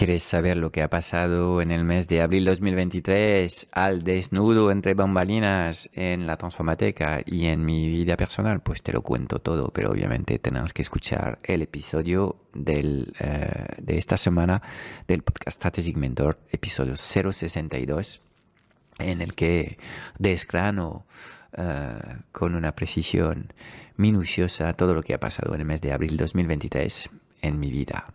¿Quieres saber lo que ha pasado en el mes de abril 2023 al desnudo entre bambalinas en la Transformateca y en mi vida personal? Pues te lo cuento todo, pero obviamente tenemos que escuchar el episodio eh, de esta semana del podcast Strategic Mentor, episodio 062, en el que desgrano eh, con una precisión minuciosa todo lo que ha pasado en el mes de abril 2023 en mi vida.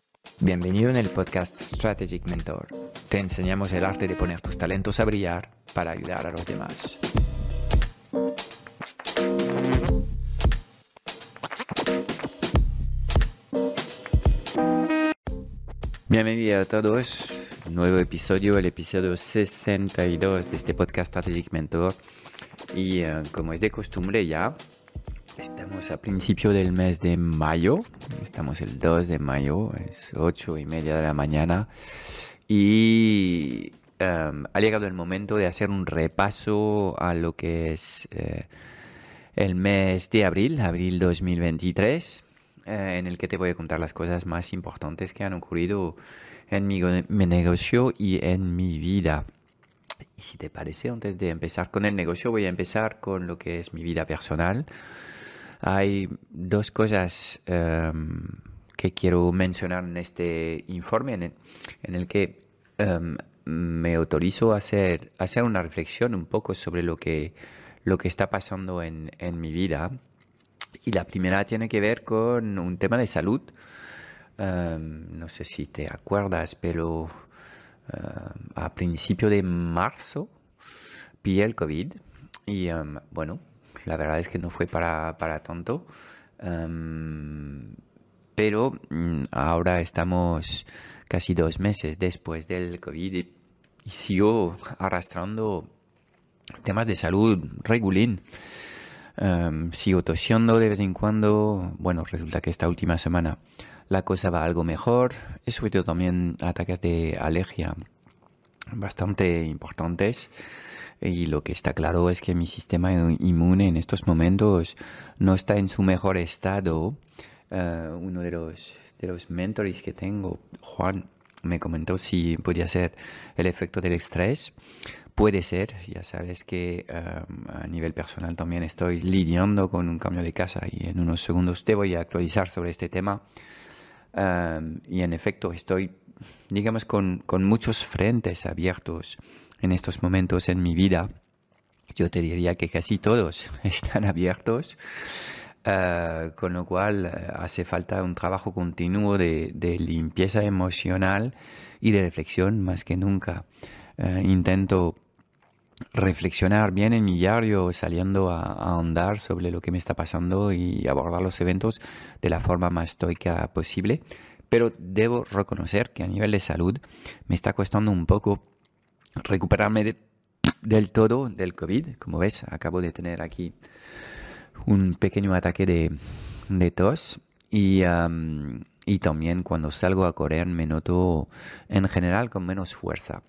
Bienvenido en el podcast Strategic Mentor. Te enseñamos el arte de poner tus talentos a brillar para ayudar a los demás. Bienvenido a todos. Nuevo episodio, el episodio 62 de este podcast Strategic Mentor. Y eh, como es de costumbre ya, Estamos a principio del mes de mayo, estamos el 2 de mayo, es 8 y media de la mañana y em, ha llegado el momento de hacer un repaso a lo que es eh, el mes de abril, abril 2023, eh, en el que te voy a contar las cosas más importantes que han ocurrido en mi, mi negocio y en mi vida. Y si te parece, antes de empezar con el negocio, voy a empezar con lo que es mi vida personal. Hay dos cosas em, que quiero mencionar en este informe en el, que em, me autorizo a hacer, hacer una reflexión un poco sobre lo que, lo que está pasando en, en mi vida. Y la primera tiene que ver con un tema de salud. Em, no sé si te acuerdas, pero a principio de marzo pillé el COVID y bueno, la verdad es que no fue para, para tanto. Em, pero mm, ahora estamos casi dos meses después del COVID y, sigo arrastrando temas de salud regulín. Em, sigo tosiendo de vez en cuando. Bueno, resulta que esta última semana la cosa va algo mejor. He sufrido también ataques de alergia bastante importantes. Y lo que está claro es que mi sistema inmune en estos momentos no está en su mejor estado. Eh, uno de los, de los mentores que tengo, Juan, me comentó si podía ser el efecto del estrés. Puede ser, ya sabes que eh, a nivel personal también estoy lidiando con un cambio de casa y en unos segundos te voy a actualizar sobre este tema. Eh, y en efecto estoy, digamos, con, con muchos frentes abiertos en estos momentos en mi vida, yo te diría que casi todos están abiertos, eh, con lo cual eh, hace falta un trabajo continuo de, limpieza emocional y de reflexión más que nunca. Eh, intento reflexionar bien en mi diario, saliendo a, a, ahondar sobre lo que me está pasando y abordar los eventos de la forma más estoica posible. Pero debo reconocer que a nivel de salud me está costando un poco recuperarme del todo del COVID. Como ves, acabo de tener aquí un pequeño ataque de, tos y, y también cuando salgo a correr me noto en general con menos fuerza.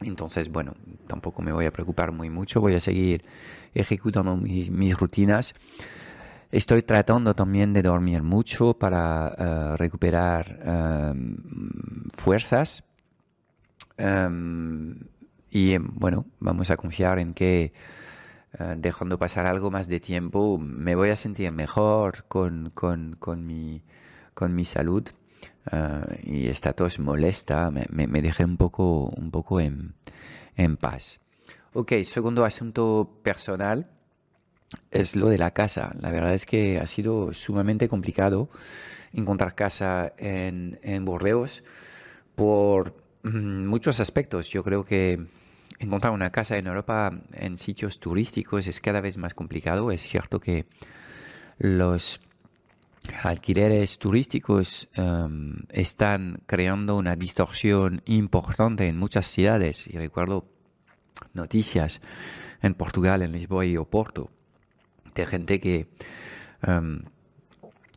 Entonces, bueno, tampoco me voy a preocupar muy mucho, voy a seguir ejecutando mis, rutinas. Estoy tratando también de dormir mucho para eh, recuperar fuerzas Em, y bueno, vamos a confiar en que eh, dejando pasar algo más de tiempo me voy a sentir mejor con, con, con, mi, con mi salud. Eh, y esta tos molesta, me, me, dejé un poco, un poco en, en paz. Ok, segundo asunto personal es lo de la casa. La verdad es que ha sido sumamente complicado encontrar casa en, en Bordeos por muchos aspectos. Yo creo que encontrar una casa en Europa en sitios turísticos es cada vez más complicado. Es cierto que los alquileres turísticos em, están creando una distorsión importante en muchas ciudades. Y recuerdo noticias en Portugal, en Lisboa y Oporto, de gente que em,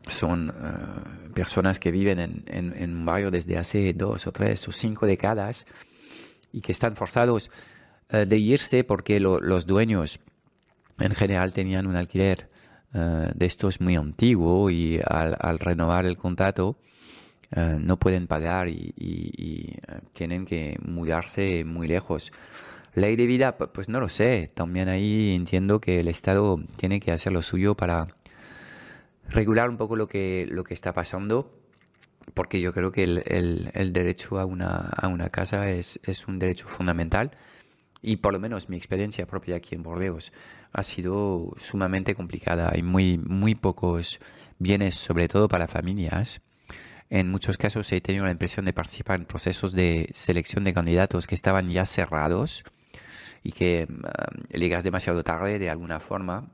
son eh, personas que viven en, un barrio desde hace dos o tres o cinco décadas y que están forzados eh, de irse porque los dueños en general tenían un alquiler eh, de estos muy antiguo y al, renovar el contrato no pueden pagar y, tienen que mudarse muy lejos. Ley de vida, pues no lo sé. También ahí entiendo que el Estado tiene que hacer lo suyo para regular un poco lo que, lo que está pasando, porque yo creo que el, el, derecho a una, a una casa es, es, un derecho fundamental y por lo menos mi experiencia propia aquí en Bordeaux ha sido sumamente complicada. Hay muy, muy pocos bienes, sobre todo para familias. En muchos casos he tenido la impresión de participar en procesos de selección de candidatos que estaban ya cerrados y que uh, llegas demasiado tarde de alguna forma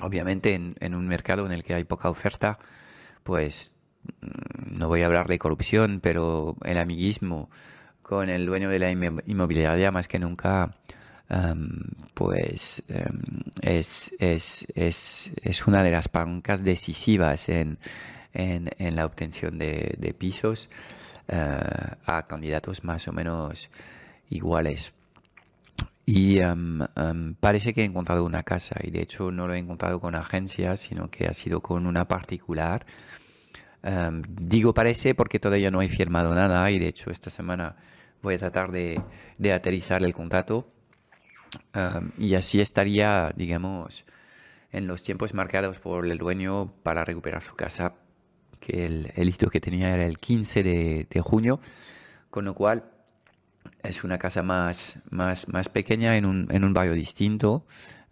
Obviamente en, un mercado en el que hay poca oferta, pues mm, no voy a hablar de corrupción, pero el amiguismo con el dueño de la inmobiliaria más que nunca pues es, es, es, es, una de las palancas decisivas en, en, la obtención de, pisos eh, a candidatos más o menos iguales. Y parece que he encontrado una casa y de hecho no lo he encontrado con agencias, sino que ha sido con una particular. digo parece porque todavía no he firmado nada y de hecho esta semana voy a tratar de, de aterrizar el contrato y así estaría, digamos, en los tiempos marcados por el dueño para recuperar su casa, que el, el hito que tenía era el 15 de, de junio, con lo cual es una casa más, más, más pequeña en un, en un barrio distinto,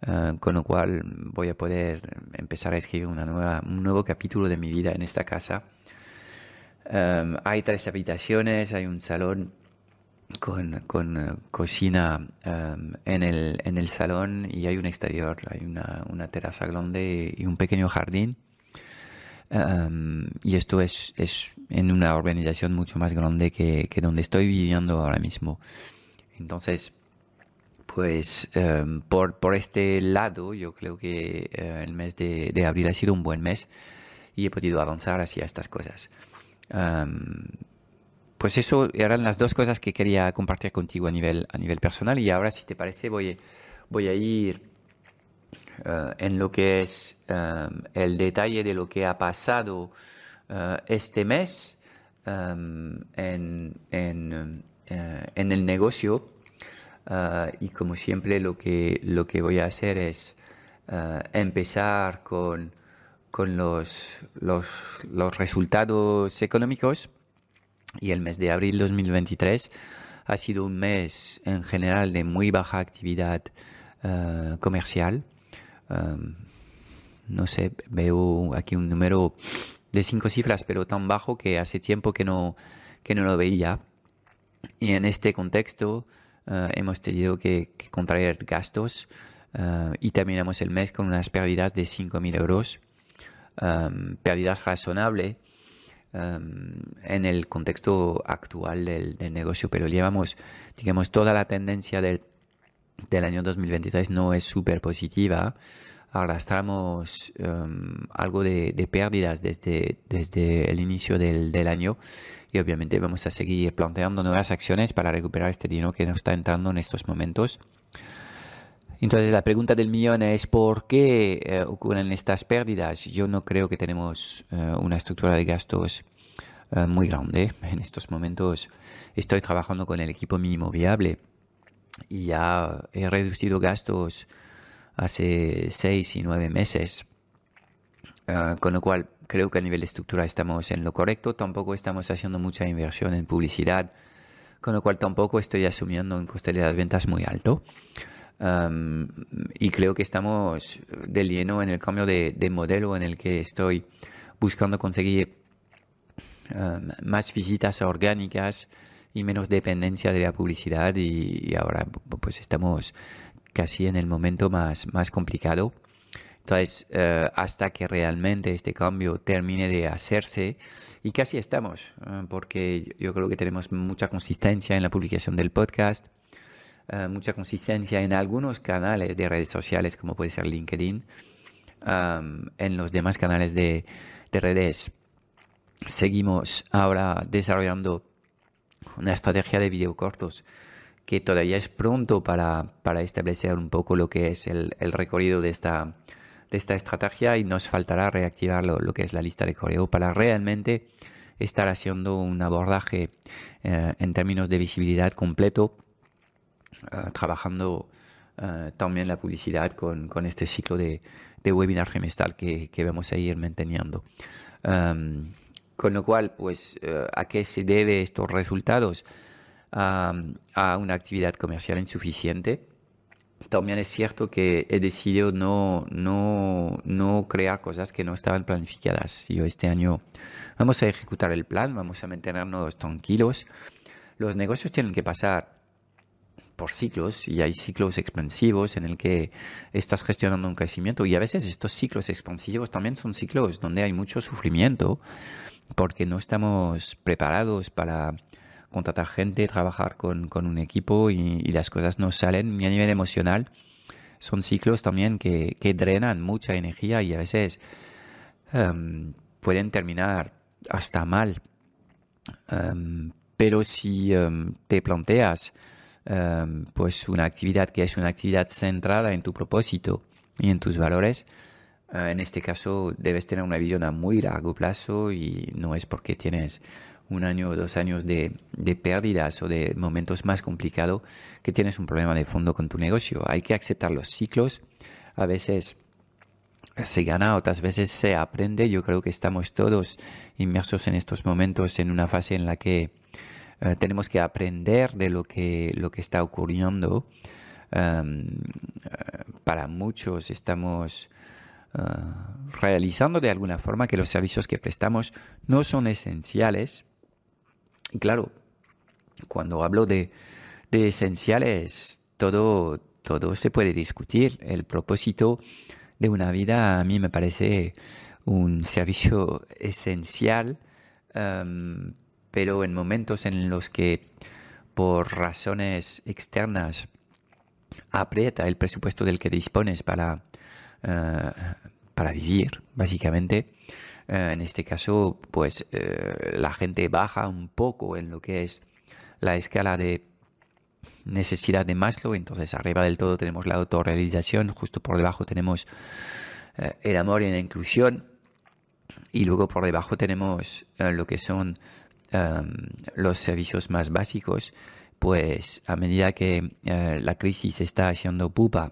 eh, con lo cual voy a poder empezar a escribir una nueva, un nuevo capítulo de mi vida en esta casa. Em, hay tres habitaciones, hay un salón con, con eh, cocina em, en, el, en el salón y hay un exterior, hay una, una terraza grande y un pequeño jardín y esto es, es, en una organización mucho más grande que, que donde estoy viviendo ahora mismo. Entonces, pues por, por este lado, yo creo que eh, el mes de, de, abril ha sido un buen mes y he podido avanzar hacia estas cosas. pues eso eran las dos cosas que quería compartir contigo a nivel, a nivel personal y ahora si te parece voy, voy a ir eh, en lo que es eh, el detalle de lo que ha pasado eh, este mes en, el negocio y como siempre lo que, lo que voy a hacer es empezar con, con los, los, los resultados económicos. Y el mes de abril 2023 ha sido un mes en general de muy baja actividad comercial no sé, veo aquí un número de cinco cifras, pero tan bajo que hace tiempo que no, que no lo veía. Y en este contexto eh, hemos tenido que, contraer gastos uh, y terminamos el mes con unas pérdidas de 5.000 euros, pérdidas razonables en el contexto actual del, del, negocio, pero llevamos, digamos, toda la tendencia del del año 2023 no es súper positiva. Arrastramos um, algo de, pérdidas desde, desde el inicio del, del, año y obviamente vamos a seguir planteando nuevas acciones para recuperar este dinero que nos está entrando en estos momentos. Entonces la pregunta del millón es ¿por qué eh, ocurren estas pérdidas? Yo no creo que tenemos eh, una estructura de gastos eh, muy grande. En estos momentos estoy trabajando con el equipo mínimo viable y ya he reducido gastos hace seis y nueve meses, ah, con lo cual creo que a nivel de estructura estamos en lo correcto, tampoco estamos haciendo mucha inversión en publicidad, con lo cual tampoco estoy asumiendo un coste de las ventas muy alto. y creo que estamos de lleno en el cambio de, modelo en el que estoy buscando conseguir más visitas orgánicas y menos dependencia de la publicidad y, ahora pues estamos casi en el momento más, más complicado. Entonces, eh, hasta que realmente este cambio termine de hacerse, y casi estamos, eh, porque yo creo que tenemos mucha consistencia en la publicación del podcast, eh, mucha consistencia en algunos canales de redes sociales, como puede ser LinkedIn, en los demás canales de, de redes. Seguimos ahora desarrollando una estrategia de video cortos que todavía es pronto para, para establecer un poco lo que es el, el, recorrido de esta, de esta estrategia y nos faltará reactivar lo, que es la lista de correo para realmente estar haciendo un abordaje eh, en términos de visibilidad completo, eh, trabajando eh, también la publicidad con, con este ciclo de, de webinar trimestral que, que, vamos a ir manteniendo. Um, con lo cual, pues, ¿a qué se debe estos resultados? a una actividad comercial insuficiente. También es cierto que he decidido no, no, no crear cosas que no estaban planificadas. Yo este año vamos a ejecutar el plan, vamos a mantenernos tranquilos. Los negocios tienen que pasar por ciclos y hay ciclos expansivos en el que estás gestionando un crecimiento y a veces estos ciclos expansivos también son ciclos donde hay mucho sufrimiento porque no estamos preparados para contratar gente, trabajar con, un equipo y, las cosas no salen ni a nivel emocional. Son ciclos también que, drenan mucha energía y a veces em, pueden terminar hasta mal. Em, pero si em, te planteas pues una actividad que es una actividad centrada en tu propósito y en tus valores, eh, en este caso debes tener una visión a muy largo plazo y no es porque tienes un año o dos años de, pérdidas o de momentos más complicados que tienes un problema de fondo con tu negocio. Hay que aceptar los ciclos. A veces se gana, otras veces se aprende. Yo creo que estamos todos inmersos en estos momentos en una fase en la que eh, tenemos que aprender de lo que, lo que está ocurriendo. Um, para muchos estamos uh, realizando de alguna forma que los servicios que prestamos no son esenciales claro, cuando hablo de, esenciales, todo, todo se puede discutir. El propósito de una vida a mí me parece un servicio esencial, pero en momentos en los que por razones externas aprieta el presupuesto del que dispones para, para vivir, básicamente, eh, en este caso, pues eh, la gente baja un poco en lo que es la escala de necesidad de Maslow. Entonces, arriba del todo tenemos la autorrealización, justo por debajo tenemos eh, el amor y la inclusión. Y luego por debajo tenemos lo que son em, los servicios más básicos. Pues a medida que la crisis está haciendo pupa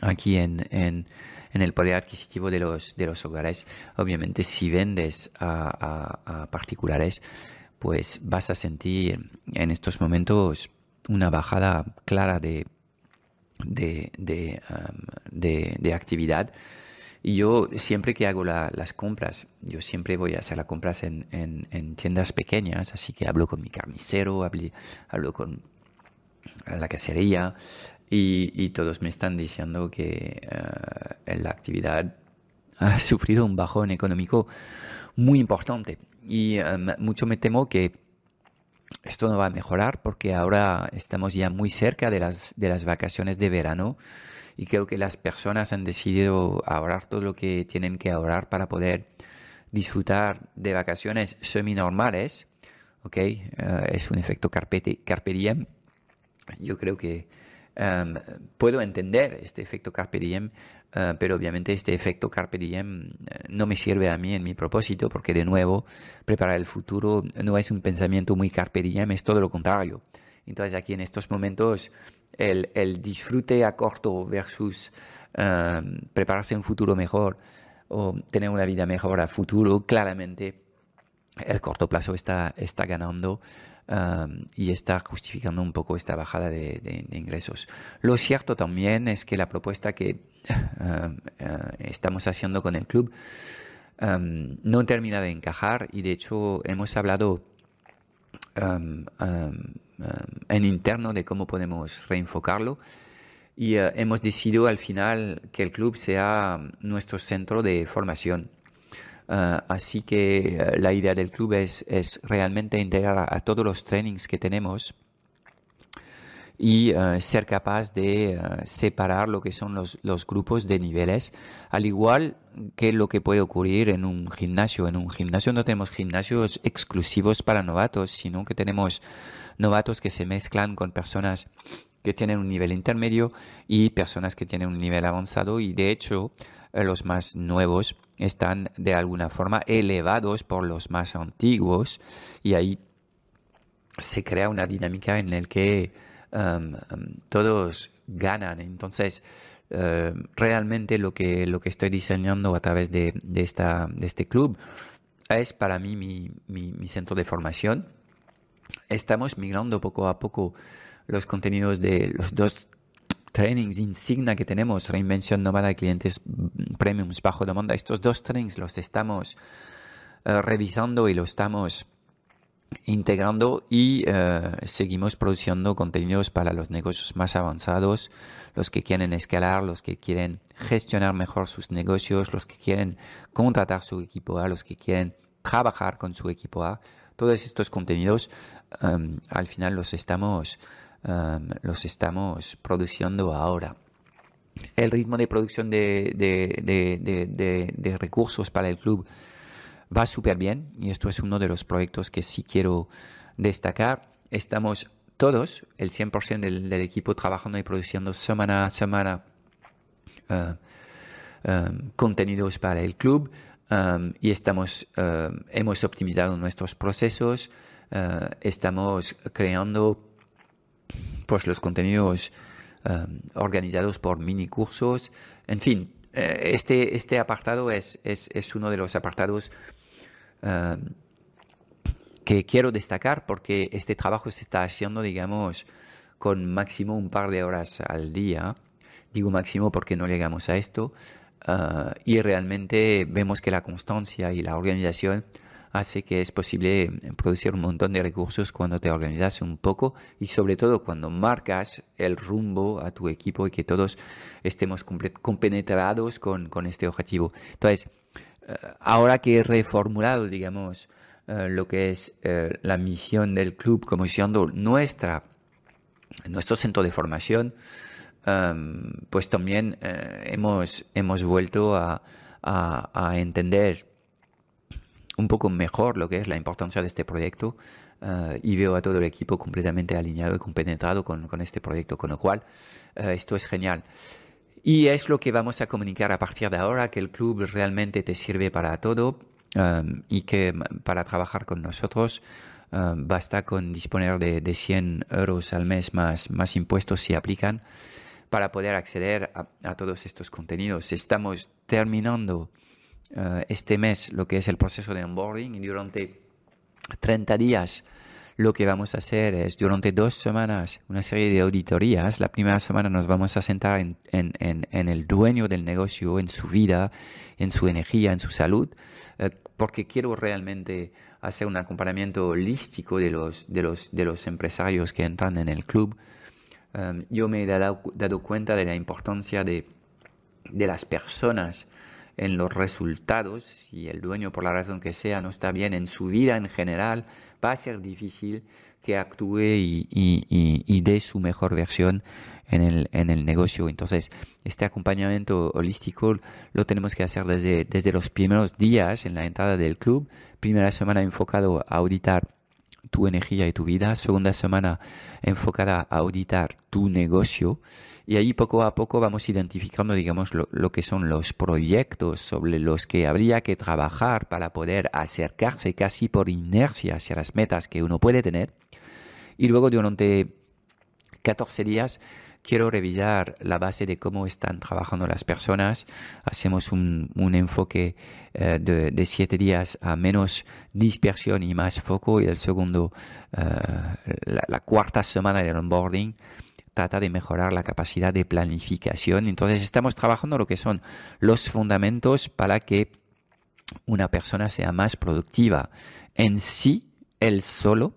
aquí en, en el poder adquisitivo de los, de los hogares. Obviamente, si vendes a, particulares, pues vas a sentir en estos momentos una bajada clara de, de, de, um, actividad. Y yo siempre que hago las compras, yo siempre voy a hacer las compras en, en, tiendas pequeñas, así que hablo con mi carnicero, hablo, hablo con la cacería, y, todos me están diciendo que uh, la actividad ha sufrido un bajón económico muy importante. Y um, mucho me temo que esto no va a mejorar porque ahora estamos ya muy cerca de las, de las vacaciones de verano y creo que las personas han decidido ahorrar todo lo que tienen que ahorrar para poder disfrutar de vacaciones semi-normales. ¿okay? Uh, es un efecto carpe, carpe diem. Yo creo que Em, puedo entender este efecto carpe diem, eh, pero obviamente este efecto carpe diem eh, no me sirve a mí en mi propósito, porque de nuevo, preparar el futuro no es un pensamiento muy carpe diem, es todo lo contrario. Entonces aquí en estos momentos el, el disfrute a corto versus em, prepararse un futuro mejor o tener una vida mejor a futuro, claramente el corto plazo está, está ganando y está justificando un poco esta bajada de, ingresos. Lo cierto también es que la propuesta que estamos haciendo con el club no termina de encajar y de hecho hemos hablado um, en interno de cómo podemos reenfocarlo. Y uh, hemos decidido al final que el club sea nuestro centro de formación. Uh, así que uh, la idea del club es, realmente integrar a, todos los trainings que tenemos y uh, ser capaz de uh, separar lo que son los, grupos de niveles, al igual que lo que puede ocurrir en un gimnasio. En un gimnasio no tenemos gimnasios exclusivos para novatos, sino que tenemos novatos que se mezclan con personas que tienen un nivel intermedio y personas que tienen un nivel avanzado y de hecho los más nuevos están de alguna forma elevados por los más antiguos y ahí se crea una dinámica en la que um, todos ganan. Entonces, uh, realmente lo que, lo que estoy diseñando a través de, de, esta, de este club es para mí mi, mi, mi, centro de formación. Estamos migrando poco a poco los contenidos de los dos trainings insignia que tenemos, Reinvención Nómada Clientes Premiums Bajo Demanda. Estos dos trainings los estamos uh, revisando y los estamos integrando y uh, seguimos produciendo contenidos para los negocios más avanzados, los que quieren escalar, los que quieren gestionar mejor sus negocios, los que quieren contratar su equipo A, los que quieren trabajar con su equipo A. Todos estos contenidos um, al final los estamos, los estamos produciendo ahora. El ritmo de producción de, recursos para el club va súper bien y esto es uno de los proyectos que sí quiero destacar. Estamos todos, el 100% del, del equipo, trabajando y produciendo semana a semana contenidos para el club y estamos, uh, hemos optimizado nuestros procesos, estamos creando pues, los contenidos um, organizados por mini cursos, en fin, este, este apartado es, es, es, uno de los apartados uh, que quiero destacar porque este trabajo se está haciendo, digamos, con máximo un par de horas al día. Digo máximo porque no llegamos a esto. Uh, y realmente vemos que la constancia y la organización hace que es posible producir un montón de recursos cuando te organizas un poco y sobre todo cuando marcas el rumbo a tu equipo y que todos estemos compenetrados con, con este objetivo. Entonces, eh, ahora que he reformulado, digamos, uh, lo que es la misión del club como siendo nuestra, nuestro centro de formación, um, pues también hemos, hemos vuelto a, a, entender un poco mejor lo que es la importancia de este proyecto y veo a todo el equipo completamente alineado y compenetrado con, con este proyecto, con lo cual esto es genial. Y es lo que vamos a comunicar a partir de ahora, que el club realmente te sirve para todo um, y que para trabajar con nosotros um, basta con disponer de, de, 100 euros al mes más, más impuestos si aplican para poder acceder a todos estos contenidos. Estamos terminando uh, este mes lo que es el proceso de onboarding y durante 30 días lo que vamos a hacer es durante dos semanas una serie de auditorías. La primera semana nos vamos a centrar en, en, en, en el dueño del negocio, en su vida, en su energía, en su salud, eh, porque quiero realmente hacer un acompañamiento holístico de los, de los, de los empresarios que entran en el club. Um, yo me he dado, dado, cuenta de la importancia de, de las personas en los resultados y el dueño por la razón que sea no está bien en su vida en general, va a ser difícil que actúe y, y, y, dé su mejor versión en el, en el negocio. Entonces, este acompañamiento holístico lo tenemos que hacer desde, desde los primeros días en la entrada del club. Primera semana enfocado a auditar tu energía y tu vida. Segunda semana enfocada a auditar tu negocio. Y ahí poco a poco vamos identificando, digamos, lo, lo, que son los proyectos sobre los que habría que trabajar para poder acercarse casi por inercia hacia las metas que uno puede tener. Y luego durante 14 días quiero revisar la base de cómo están trabajando las personas. Hacemos un, un enfoque uh, de, de, siete días a menos dispersión y más foco. Y el segundo, uh, la, la, cuarta semana del onboarding trata de mejorar la capacidad de planificación. Entonces estamos trabajando lo que son los fundamentos para que una persona sea más productiva en sí él solo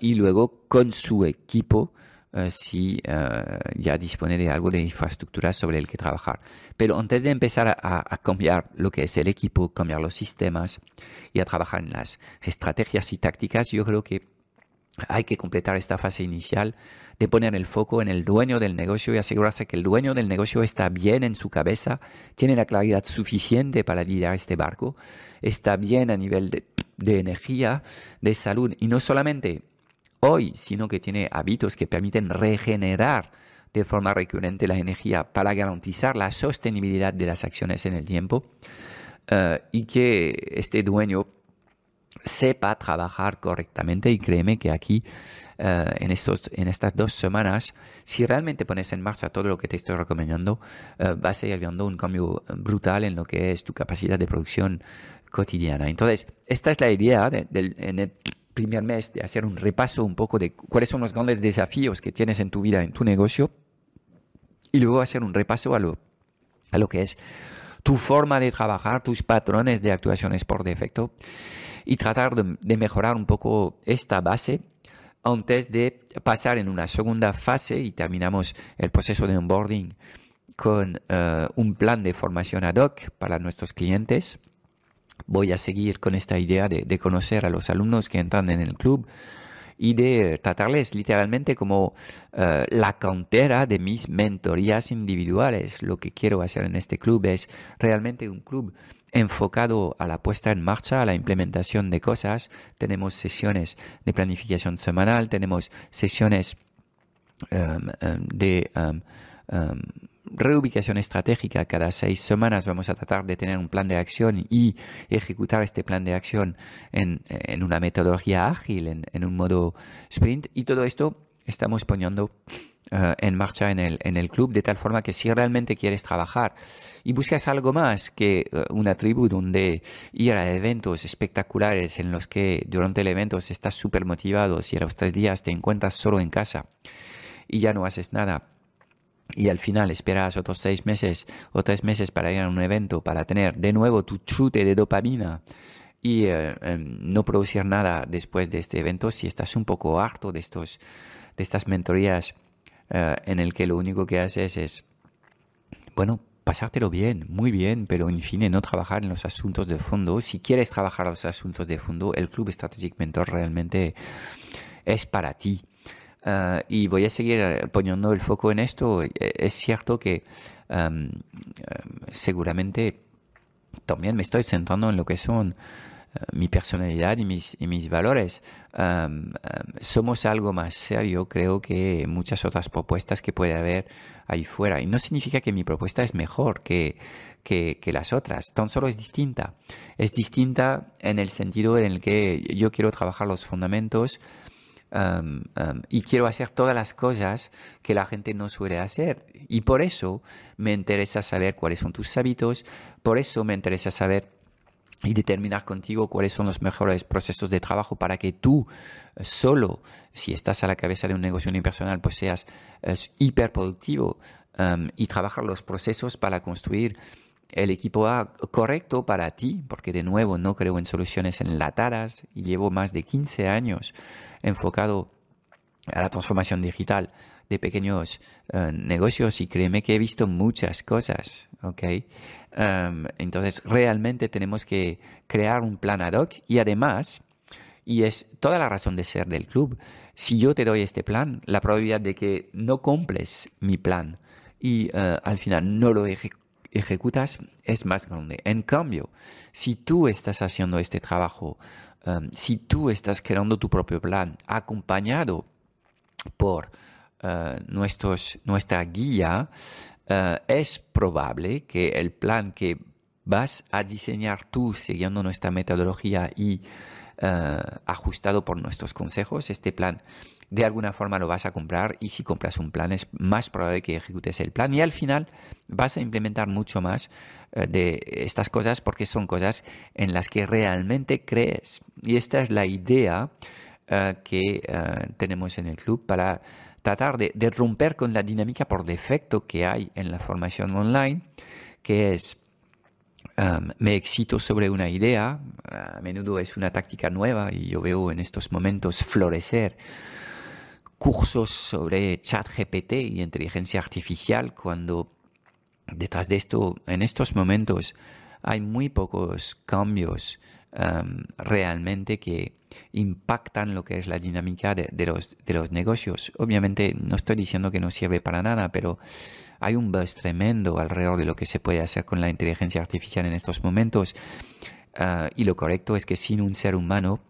y luego con su equipo eh, si eh, ya dispone de algo de infraestructura sobre el que trabajar. Pero antes de empezar a, cambiar lo que es el equipo, cambiar los sistemas y a trabajar en las estrategias y tácticas, yo creo que hay que completar esta fase inicial de poner el foco en el dueño del negocio y asegurarse que el dueño del negocio está bien en su cabeza, tiene la claridad suficiente para liderar este barco, está bien a nivel de, energía, de salud y no solamente hoy, sino que tiene hábitos que permiten regenerar de forma recurrente la energía para garantizar la sostenibilidad de las acciones en el tiempo eh, y que este dueño sepa trabajar correctamente y créeme que aquí eh, en, estos, en estas dos semanas, si realmente pones en marcha todo lo que te estoy recomendando, eh, vas a ir viendo un cambio brutal en lo que es tu capacidad de producción cotidiana. Entonces, esta es la idea del, primer mes de hacer un repaso un poco de cuáles son los grandes desafíos que tienes en tu vida, en tu negocio, y luego hacer un repaso a lo, a lo que es tu forma de trabajar, tus patrones de actuaciones por defecto, y tratar de, mejorar un poco esta base antes de pasar en una segunda fase y terminamos el proceso de onboarding con eh, un plan de formación ad hoc para nuestros clientes voy a seguir con esta idea de, conocer a los alumnos que entran en el club y de tratarles literalmente como eh, la cantera de mis mentorías individuales. Lo que quiero hacer en este club es realmente un club enfocado a la puesta en marcha, a la implementación de cosas. Tenemos sesiones de planificación semanal, tenemos sesiones em, de... Em, reubicación estratégica. Cada seis semanas vamos a tratar de tener un plan de acción y ejecutar este plan de acción en, una metodología ágil, en, un modo sprint. Y todo esto estamos poniendo eh, en marcha en el, en el club de tal forma que si realmente quieres trabajar y buscas algo más que eh, una tribu donde ir a eventos espectaculares en los que durante el evento estás súper motivado y a los tres días te encuentras solo en casa y ya no haces nada y al final esperas otros seis meses o tres meses para ir a un evento, para tener de nuevo tu chute de dopamina y eh, em, no producir nada después de este evento, si estás un poco harto de, estos, de estas mentorías eh, en el que lo único que haces es, bueno, pasártelo bien, muy bien, pero en fin, no trabajar en los asuntos de fondo. Si quieres trabajar los asuntos de fondo, el Club Strategic Mentor realmente es para ti. Ah, y voy a seguir eh, poniendo el foco en esto. Eh, es cierto que seguramente también me estoy centrando en lo que son eh, mi personalidad y mis, y mis valores. somos algo más serio, creo, que muchas otras propuestas que puede haber ahí fuera. Y no significa que mi propuesta es mejor que, que, las otras, tan solo es distinta. Es distinta en el sentido en el que yo quiero trabajar los fundamentos y quiero hacer todas las cosas que la gente no suele hacer. Y por eso me interesa saber cuáles son tus hábitos, por eso me interesa saber y determinar contigo cuáles son los mejores procesos de trabajo para que tú eh, solo, si estás a la cabeza de un negocio unipersonal, pues seas hiperproductivo y trabajar los procesos para construir el equipo A correcto para ti, porque de nuevo no creo en soluciones enlatadas y llevo más de 15 años enfocado a la transformación digital de pequeños eh, negocios y créeme que he visto muchas cosas, ¿ok? Em, entonces realmente tenemos que crear un plan ad hoc y además, y es toda la razón de ser del club, si yo te doy este plan, la probabilidad de que no cumples mi plan y eh, al final no lo ejecutas es más grande. En cambio, si tú estás haciendo este trabajo, um, si tú estás creando tu propio plan acompañado por nuestros, nuestra guía, uh, es probable que el plan que vas a diseñar tú siguiendo nuestra metodología y uh, ajustado por nuestros consejos, este plan de alguna forma lo vas a comprar y si compras un plan es más probable que ejecutes el plan y al final vas a implementar mucho más eh, de estas cosas porque son cosas en las que realmente crees. Y esta es la idea eh, que eh, tenemos en el club para tratar de, romper con la dinámica por defecto que hay en la formación online, que es me excito sobre una idea, a menudo es una táctica nueva y yo veo en estos momentos florecer cursos sobre chat GPT y inteligencia artificial cuando detrás de esto, en estos momentos, hay muy pocos cambios realmente que impactan lo que es la dinámica de, los, de los negocios. Obviamente no estoy diciendo que no sirve para nada, pero hay un buzz tremendo alrededor de lo que se puede hacer con la inteligencia artificial en estos momentos. Ah, y lo correcto es que sin un ser humano,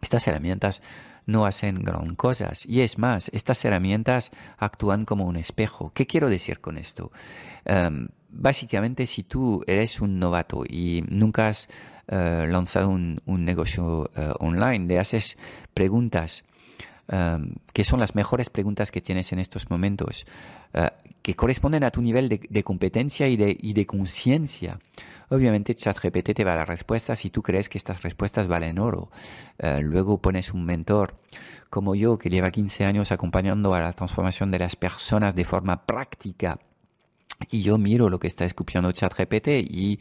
estas herramientas no hacen gran cosas. Y es más, estas herramientas actúan como un espejo. ¿Qué quiero decir con esto? básicamente, si tú eres un novato y nunca has eh, lanzado un, negocio eh, online, le haces preguntas um, que son las mejores preguntas que tienes en estos momentos, eh, que corresponden a tu nivel de, competencia y de, y de conciencia. Obviamente ChatGPT te va a dar respuestas y tú crees que estas respuestas valen oro. luego pones un mentor como yo que lleva 15 años acompañando a la transformación de las personas de forma práctica y yo miro lo que está escupiendo ChatGPT y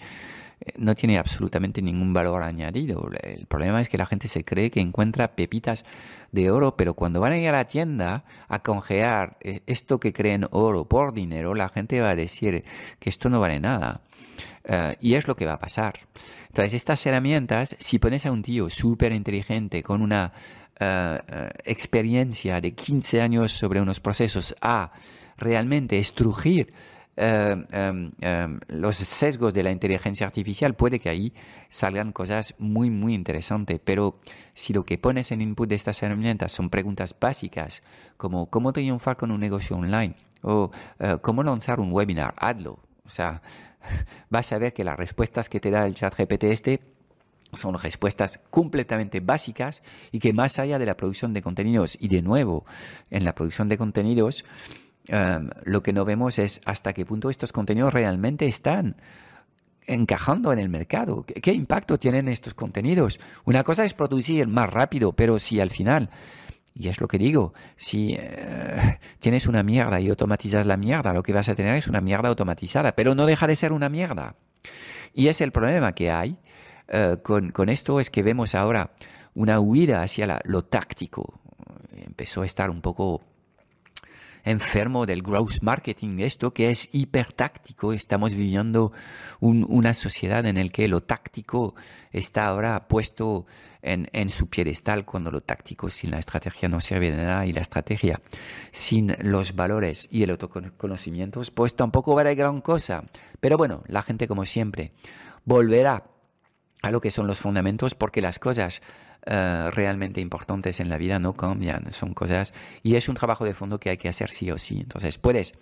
no tiene absolutamente ningún valor añadido. El problema es que la gente se cree que encuentra pepitas de oro, pero cuando van a ir a la tienda a congelar eh, esto que creen oro por dinero, la gente va a decir que esto no vale nada. Eh, y es lo que va a pasar. Entonces, estas herramientas, si pones a un tío súper inteligente con una eh, experiencia de 15 años sobre unos procesos a realmente estrugir em, los sesgos de la inteligencia artificial, puede que ahí salgan cosas muy, muy interesantes. Pero si lo que pones en input de estas herramientas son preguntas básicas, como cómo triunfar con un negocio online o eh, cómo lanzar un webinar, hazlo. O sea, vas a ver que las respuestas que te da el chat GPT este son respuestas completamente básicas y que más allá de la producción de contenidos y de nuevo en la producción de contenidos Em, lo que no vemos es hasta qué punto estos contenidos realmente están encajando en el mercado. ¿Qué, impacto tienen estos contenidos? Una cosa es producir más rápido, pero si al final, y es lo que digo, si eh, tienes una mierda y automatizas la mierda, lo que vas a tener es una mierda automatizada, pero no deja de ser una mierda. Y es el problema que hay eh, con, con, esto, es que vemos ahora una huida hacia lo táctico. Empezó a estar un poco enfermo del growth marketing, esto que es hipertáctico. Estamos viviendo una sociedad en la que lo táctico está ahora puesto en, en, su piedestal cuando lo táctico sin la estrategia no sirve de nada y la estrategia sin los valores y el autoconocimiento pues tampoco vale gran cosa. Pero bueno, la gente como siempre volverá a lo que son los fundamentos porque las cosas eh, realmente importantes en la vida no cambian, son cosas y es un trabajo de fondo que hay que hacer sí o sí. Entonces puedes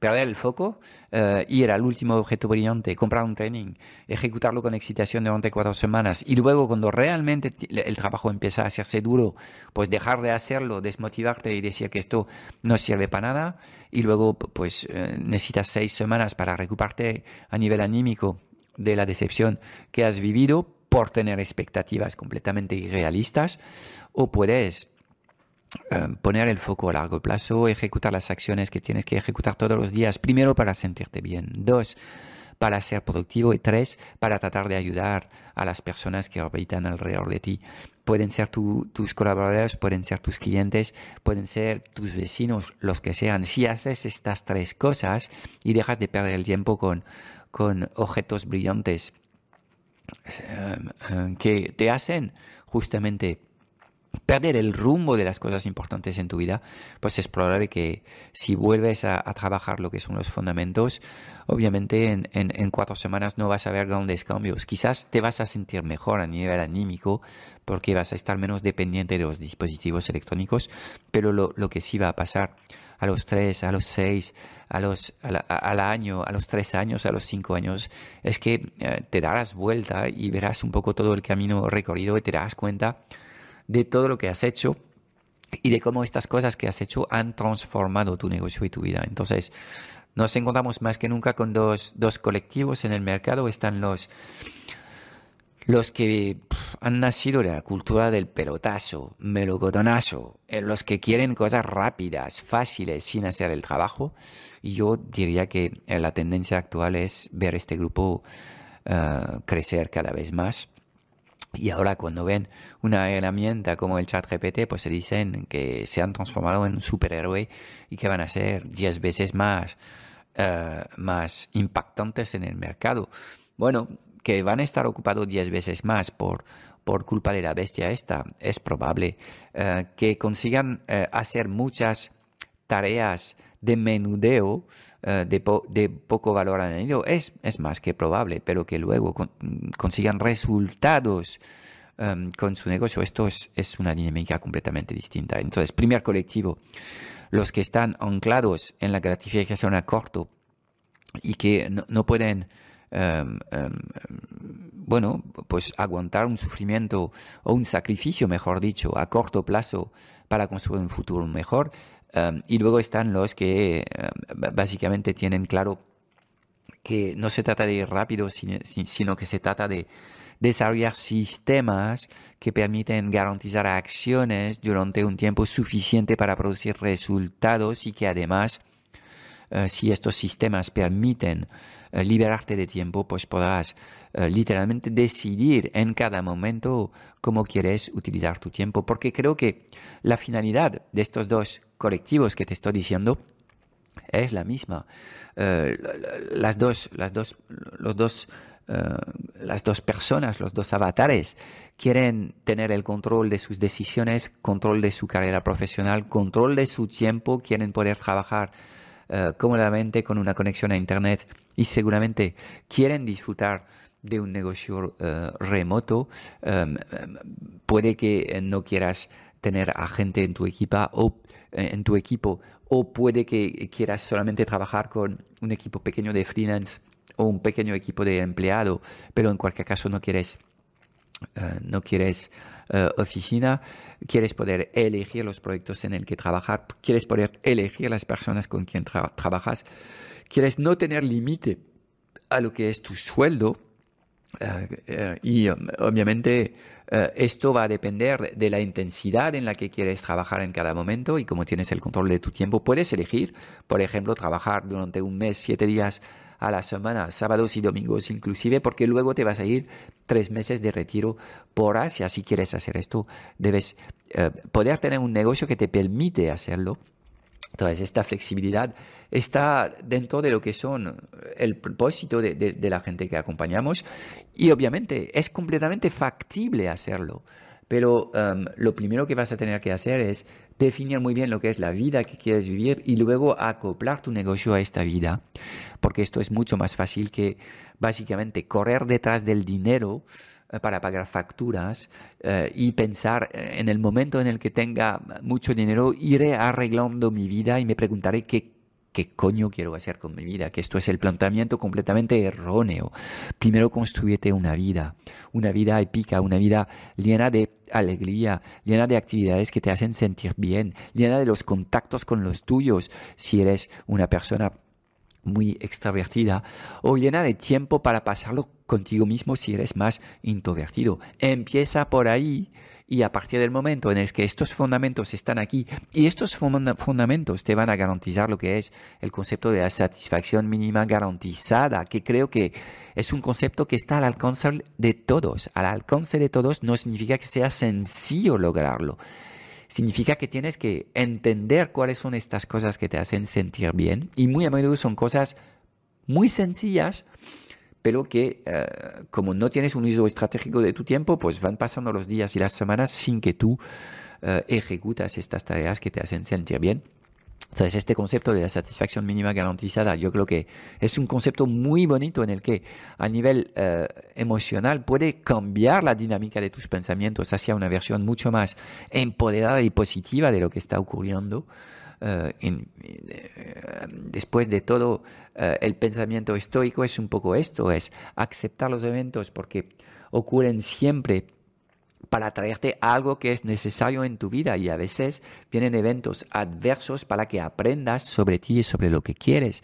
perder el foco, uh, ir al último objeto brillante, comprar un training, ejecutarlo con excitación durante cuatro semanas y luego cuando realmente el trabajo empieza a hacerse duro, pues dejar de hacerlo, desmotivarte y decir que esto no sirve para nada y luego pues uh, necesitas seis semanas para recuperarte a nivel anímico de la decepción que has vivido por tener expectativas completamente irrealistas o puedes eh, poner el foco a largo plazo, ejecutar las acciones que tienes que ejecutar todos los días, primero para sentirte bien, dos, para ser productivo y tres, para tratar de ayudar a las personas que orbitan alrededor de ti. Pueden ser tus colaboradores, pueden ser tus clientes, pueden ser tus vecinos, los que sean. Si haces estas tres cosas y dejas de perder el tiempo con, con objetos brillantes que te hacen justamente perder el rumbo de las cosas importantes en tu vida, pues es probable que si vuelves a, trabajar lo que son los fundamentos, obviamente en, en, cuatro semanas no vas a ver grandes cambios. Quizás te vas a sentir mejor a nivel anímico porque vas a estar menos dependiente de los dispositivos electrónicos, pero lo, lo que sí va a pasar a los tres, a los seis, a los, al año, a los tres años, a los cinco años, es que eh, te darás vuelta y verás un poco todo el camino recorrido y te darás cuenta de todo lo que has hecho y de cómo estas cosas que has hecho han transformado tu negocio y tu vida. Entonces, nos encontramos más que nunca con dos, dos colectivos en el mercado. Están los los que han nacido de la cultura del pelotazo, melocotonazo, los que quieren cosas rápidas, fáciles, sin hacer el trabajo. Yo diría que eh, la tendencia actual es ver este grupo crecer cada vez más. Y ahora cuando ven una herramienta como el chat GPT, pues se dicen que se han transformado en un superhéroe y que van a ser 10 veces más, uh, más impactantes en el mercado. Bueno, que van a estar ocupados 10 veces más por, por culpa de la bestia esta, es probable. Uh, que consigan uh, hacer muchas tareas de menudeo uh, de, po de, poco valor añadido es, es, más que probable, pero que luego con, consigan resultados um, con su negocio, esto es, es, una dinámica completamente distinta. Entonces, primer colectivo, los que están anclados en la gratificación a corto y que no, no pueden Um, um, bueno, pues aguantar un sufrimiento o un sacrificio, mejor dicho, a corto plazo para construir un futuro mejor, y luego están los que básicamente tienen claro que no se trata de ir rápido, sino que se trata de desarrollar sistemas que permiten garantizar acciones durante un tiempo suficiente para producir resultados y que además, uh, si estos sistemas permiten uh, liberarte de tiempo, pues podrás uh, literalmente decidir en cada momento cómo quieres utilizar tu tiempo. Porque creo que la finalidad de estos dos colectivos que te estoy diciendo es la misma. Las dos, las dos, los dos, las dos personas, los dos avatares quieren tener el control de sus decisiones, control de su carrera profesional, control de su tiempo, quieren poder trabajar uh, cómodamente con una conexión a Internet y seguramente quieren disfrutar de un negocio remoto. Um, puede que no quieras tener a gente en tu equipa o eh, en tu equipo o puede que quieras solamente trabajar con un equipo pequeño de freelance o un pequeño equipo de empleado, pero en cualquier caso no quieres no quieres uh, oficina, quieres poder elegir los proyectos en el que trabajar, quieres poder elegir las personas con quien tra trabajas, quieres no tener límite a lo que es tu sueldo uh, y um, obviamente esto va a depender de la intensidad en la que quieres trabajar en cada momento y como tienes el control de tu tiempo, puedes elegir, por ejemplo, trabajar durante un mes, siete días a la semana, sábados y domingos inclusive, porque luego te vas a ir tres meses de retiro por Asia. Si quieres hacer esto, debes uh, poder tener un negocio que te permite hacerlo entonces, esta flexibilidad está dentro de lo que son el propósito de, la gente que acompañamos y obviamente es completamente factible hacerlo. Pero um, lo primero que vas a tener que hacer es definir muy bien lo que es la vida que quieres vivir y luego acoplar tu negocio a esta vida, porque esto es mucho más fácil que básicamente correr detrás del dinero eh, para pagar facturas eh, y pensar eh, en el momento en el que tenga mucho dinero, iré arreglando mi vida y me preguntaré qué, qué coño quiero hacer con mi vida, que esto es el planteamiento completamente erróneo. Primero construyete una vida, una vida épica, una vida llena de alegría, llena de actividades que te hacen sentir bien, llena de los contactos con los tuyos, si eres una persona muy extrovertida o llena de tiempo para pasarlo contigo mismo si eres más introvertido. Empieza por ahí y a partir del momento en el que estos fundamentos están aquí y estos fundamentos te van a garantizar lo que es el concepto de la satisfacción mínima garantizada, que creo que es un concepto que está al alcance de todos. Al alcance de todos no significa que sea sencillo lograrlo significa que tienes que entender cuáles son estas cosas que te hacen sentir bien. Y muy a menudo son cosas muy sencillas, pero que eh, como no tienes un uso estratégico de tu tiempo, pues van pasando los días y las semanas sin que tú uh, ejecutas estas tareas que te hacen sentir bien entonces, este concepto de la satisfacción mínima garantizada, yo creo que es un concepto muy bonito en el que a nivel uh, emocional puede cambiar la dinámica de tus pensamientos hacia una versión mucho más empoderada y positiva de lo que está ocurriendo. En, uh, después de todo, el pensamiento estoico es un poco esto, es aceptar los eventos porque ocurren siempre para traerte algo que es necesario en tu vida y a veces vienen eventos adversos para que aprendas sobre ti y sobre lo que quieres.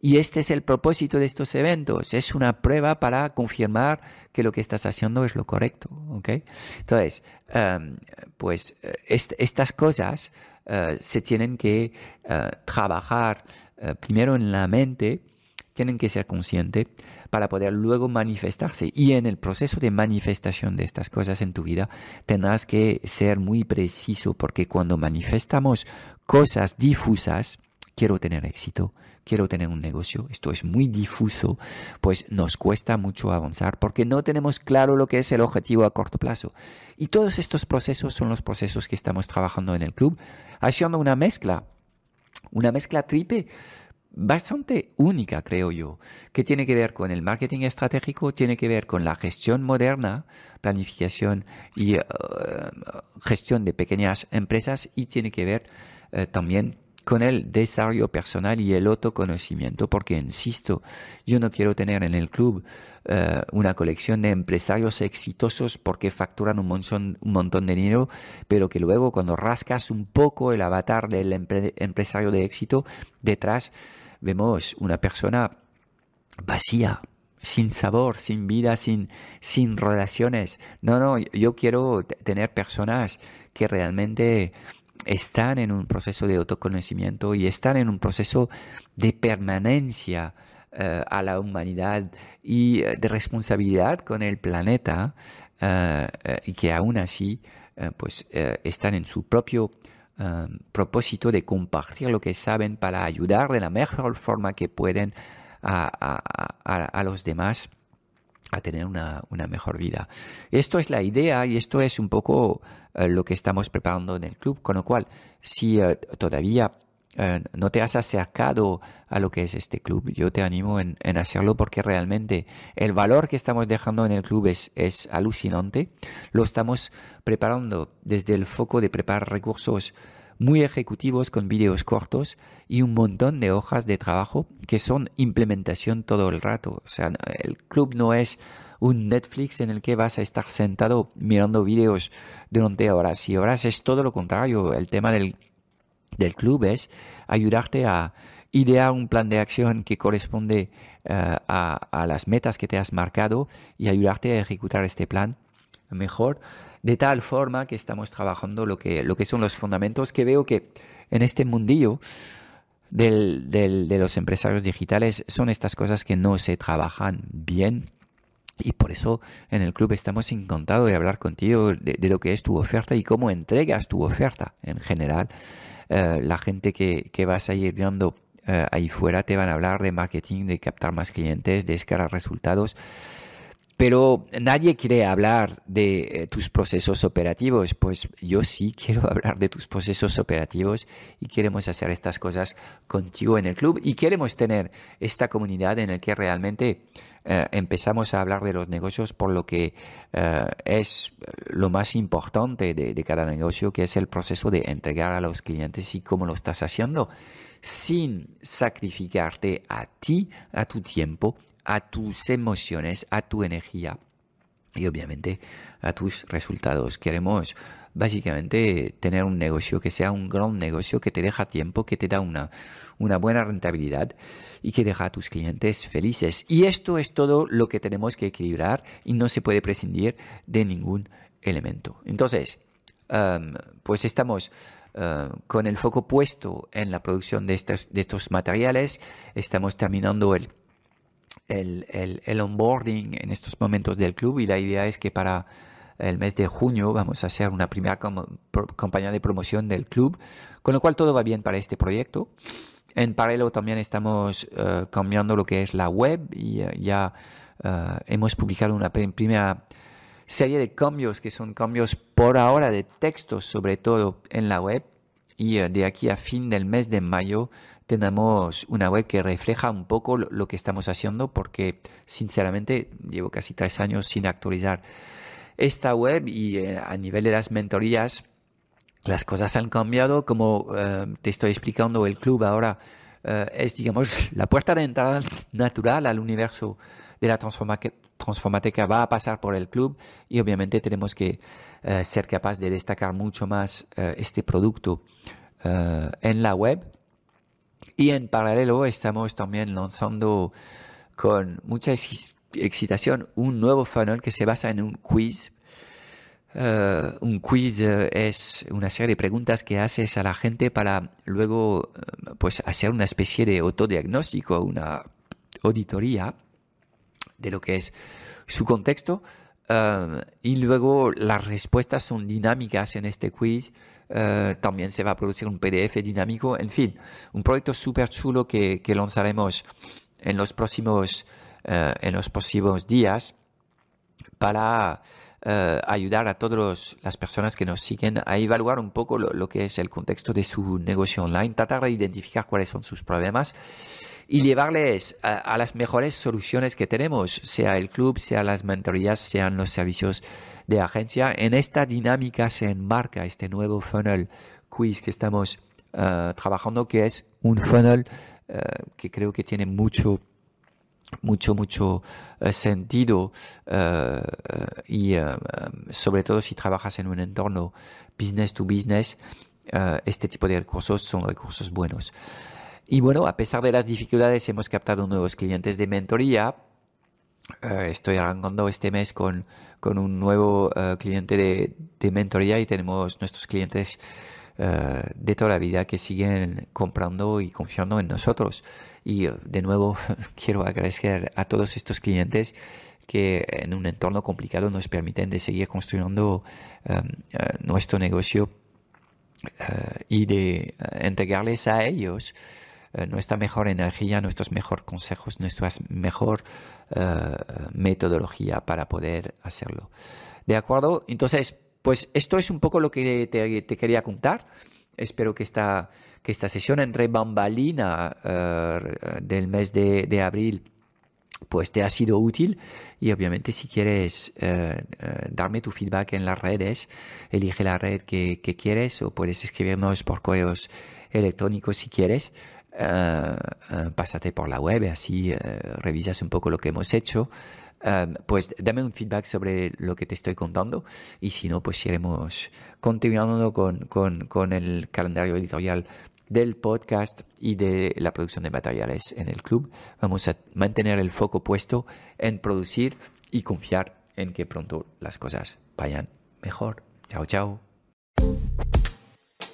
Y este es el propósito de estos eventos, es una prueba para confirmar que lo que estás haciendo es lo correcto. ¿okay? Entonces, um, pues eh, est estas cosas uh, se tienen que uh, trabajar primero en la mente tienen que ser conscientes para poder luego manifestarse. Y en el proceso de manifestación de estas cosas en tu vida, tendrás que ser muy preciso, porque cuando manifestamos cosas difusas, quiero tener éxito, quiero tener un negocio, esto es muy difuso, pues nos cuesta mucho avanzar porque no tenemos claro lo que es el objetivo a corto plazo. Y todos estos procesos son los procesos que estamos trabajando en el club, haciendo una mezcla, una mezcla triple bastante única, creo yo, que tiene que ver con el marketing estratégico, tiene que ver con la gestión moderna, planificación y uh, gestión de pequeñas empresas y tiene que ver uh, también con el desarrollo personal y el autoconocimiento, porque insisto, yo no quiero tener en el club uh, una colección de empresarios exitosos porque facturan un montón, un montón de dinero, pero que luego cuando rascas un poco el avatar del empre empresario de éxito, detrás vemos una persona vacía, sin sabor, sin vida, sin, sin relaciones. No, no, yo quiero tener personas que realmente están en un proceso de autoconocimiento y están en un proceso de permanencia uh, a la humanidad y uh, de responsabilidad con el planeta uh, y que aún así pues están en su propio um, propósito de compartir lo que saben para ayudar de la mejor forma que pueden a, los demás a tener una, mejor vida. Esto es la idea y esto es un poco uh, lo que estamos preparando en el club, con lo cual, si uh, todavía uh, no te has acercado a lo que es este club, yo te animo en, en, hacerlo porque realmente el valor que estamos dejando en el club es, es alucinante. Lo estamos preparando desde el foco de preparar recursos muy ejecutivos con vídeos cortos y un montón de hojas de trabajo que son implementación todo el rato. O sea, el club no es un Netflix en el que vas a estar sentado mirando vídeos durante horas y horas. Es todo lo contrario. El tema del, del club es ayudarte a idear un plan de acción que corresponde uh, a, las metas que te has marcado y ayudarte a ejecutar este plan mejor de tal forma que estamos trabajando lo que, lo que son los fundamentos que veo que en este mundillo del, de los empresarios digitales son estas cosas que no se trabajan bien y por eso en el club estamos encantados de hablar contigo de, lo que es tu oferta y cómo entregas tu oferta en general. Uh, la gente que, que vas a ir viendo uh, ahí fuera te van a hablar de marketing, de captar más clientes, de escalar resultados. Pero nadie quiere hablar de eh, tus procesos operativos, pues yo sí quiero hablar de tus procesos operativos y queremos hacer estas cosas contigo en el club y queremos tener esta comunidad en la que realmente eh, empezamos a hablar de los negocios por lo que eh, es lo más importante de, de cada negocio, que es el proceso de entregar a los clientes y cómo lo estás haciendo sin sacrificarte a ti, a tu tiempo, a tus emociones, a tu energía y obviamente a tus resultados. Queremos básicamente tener un negocio que sea un gran negocio que te deja tiempo, que te da una, buena rentabilidad y que deja a tus clientes felices. Y esto es todo lo que tenemos que equilibrar y no se puede prescindir de ningún elemento. Entonces, um, pues estamos Uh, con el foco puesto en la producción de, estas, de estos materiales. Estamos terminando el, el, el, el, onboarding en estos momentos del club y la idea es que para el mes de junio vamos a hacer una primera campaña de promoción del club, con lo cual todo va bien para este proyecto. En paralelo también estamos uh, cambiando lo que es la web y uh, ya uh, hemos publicado una primera serie de cambios que son cambios por ahora de textos sobre todo en la web y de aquí a fin del mes de mayo tenemos una web que refleja un poco lo que estamos haciendo porque sinceramente llevo casi tres años sin actualizar esta web y eh, a nivel de las mentorías las cosas han cambiado. Como eh, te estoy explicando el club ahora eh, es digamos la puerta de entrada natural al universo de la transformateca. Va a pasar por el club y obviamente tenemos que ser capaz de destacar mucho más este producto en la web y en paralelo estamos también lanzando con mucha excitación un nuevo funnel que se basa en un quiz. Uh, un quiz uh, es una serie de preguntas que haces a la gente para luego uh, pues hacer una especie de autodiagnóstico, una auditoría de lo que es su contexto eh, y luego las respuestas son dinámicas en este quiz. Eh, también se va a producir un PDF dinámico. En fin, un proyecto súper chulo que, lanzaremos en los próximos, eh, en los días para ayudar a todas las personas que nos siguen a evaluar un poco lo, lo, que es el contexto de su negocio online, tratar de identificar cuáles son sus problemas y llevarles a, las mejores soluciones que tenemos, sea el club, sea las mentorías, sean los servicios de agencia. En esta dinámica se enmarca este nuevo funnel quiz que estamos eh, trabajando, que es un funnel eh, que creo que tiene mucho mucho, mucho eh, sentido y sobre todo si trabajas en un entorno business to business, este tipo de recursos son recursos buenos. Y bueno, a pesar de las dificultades, hemos captado nuevos clientes de mentoría. Eh, estoy arrancando este mes con, con un nuevo eh, cliente de, de, mentoría y tenemos nuestros clientes uh, de toda la vida que siguen comprando y confiando en nosotros. Y de nuevo quiero agradecer a todos estos clientes que en un entorno complicado nos permiten de seguir construyendo nuestro negocio y de entregarles a ellos eh, nuestra mejor energía, nuestros mejores consejos, nuestra mejor eh, metodología para poder hacerlo. ¿De acuerdo? Entonces, pues esto es un poco lo que te, quería contar. Espero que esta, que esta sesión entre bambalina eh, del mes de, abril pues te ha sido útil y obviamente si quieres darme tu feedback en las redes, elige la red que, que, quieres o puedes escribirnos por correos electrónicos si quieres. Eh, eh, pásate por la web, así eh, revisas un poco lo que hemos hecho. pues dame un feedback sobre lo que te estoy contando y si no, pues iremos continuando con, con, con el calendario editorial del podcast y de la producción de materiales en el club. Vamos a mantener el foco puesto en producir y confiar en que pronto las cosas vayan mejor. Chao, chao.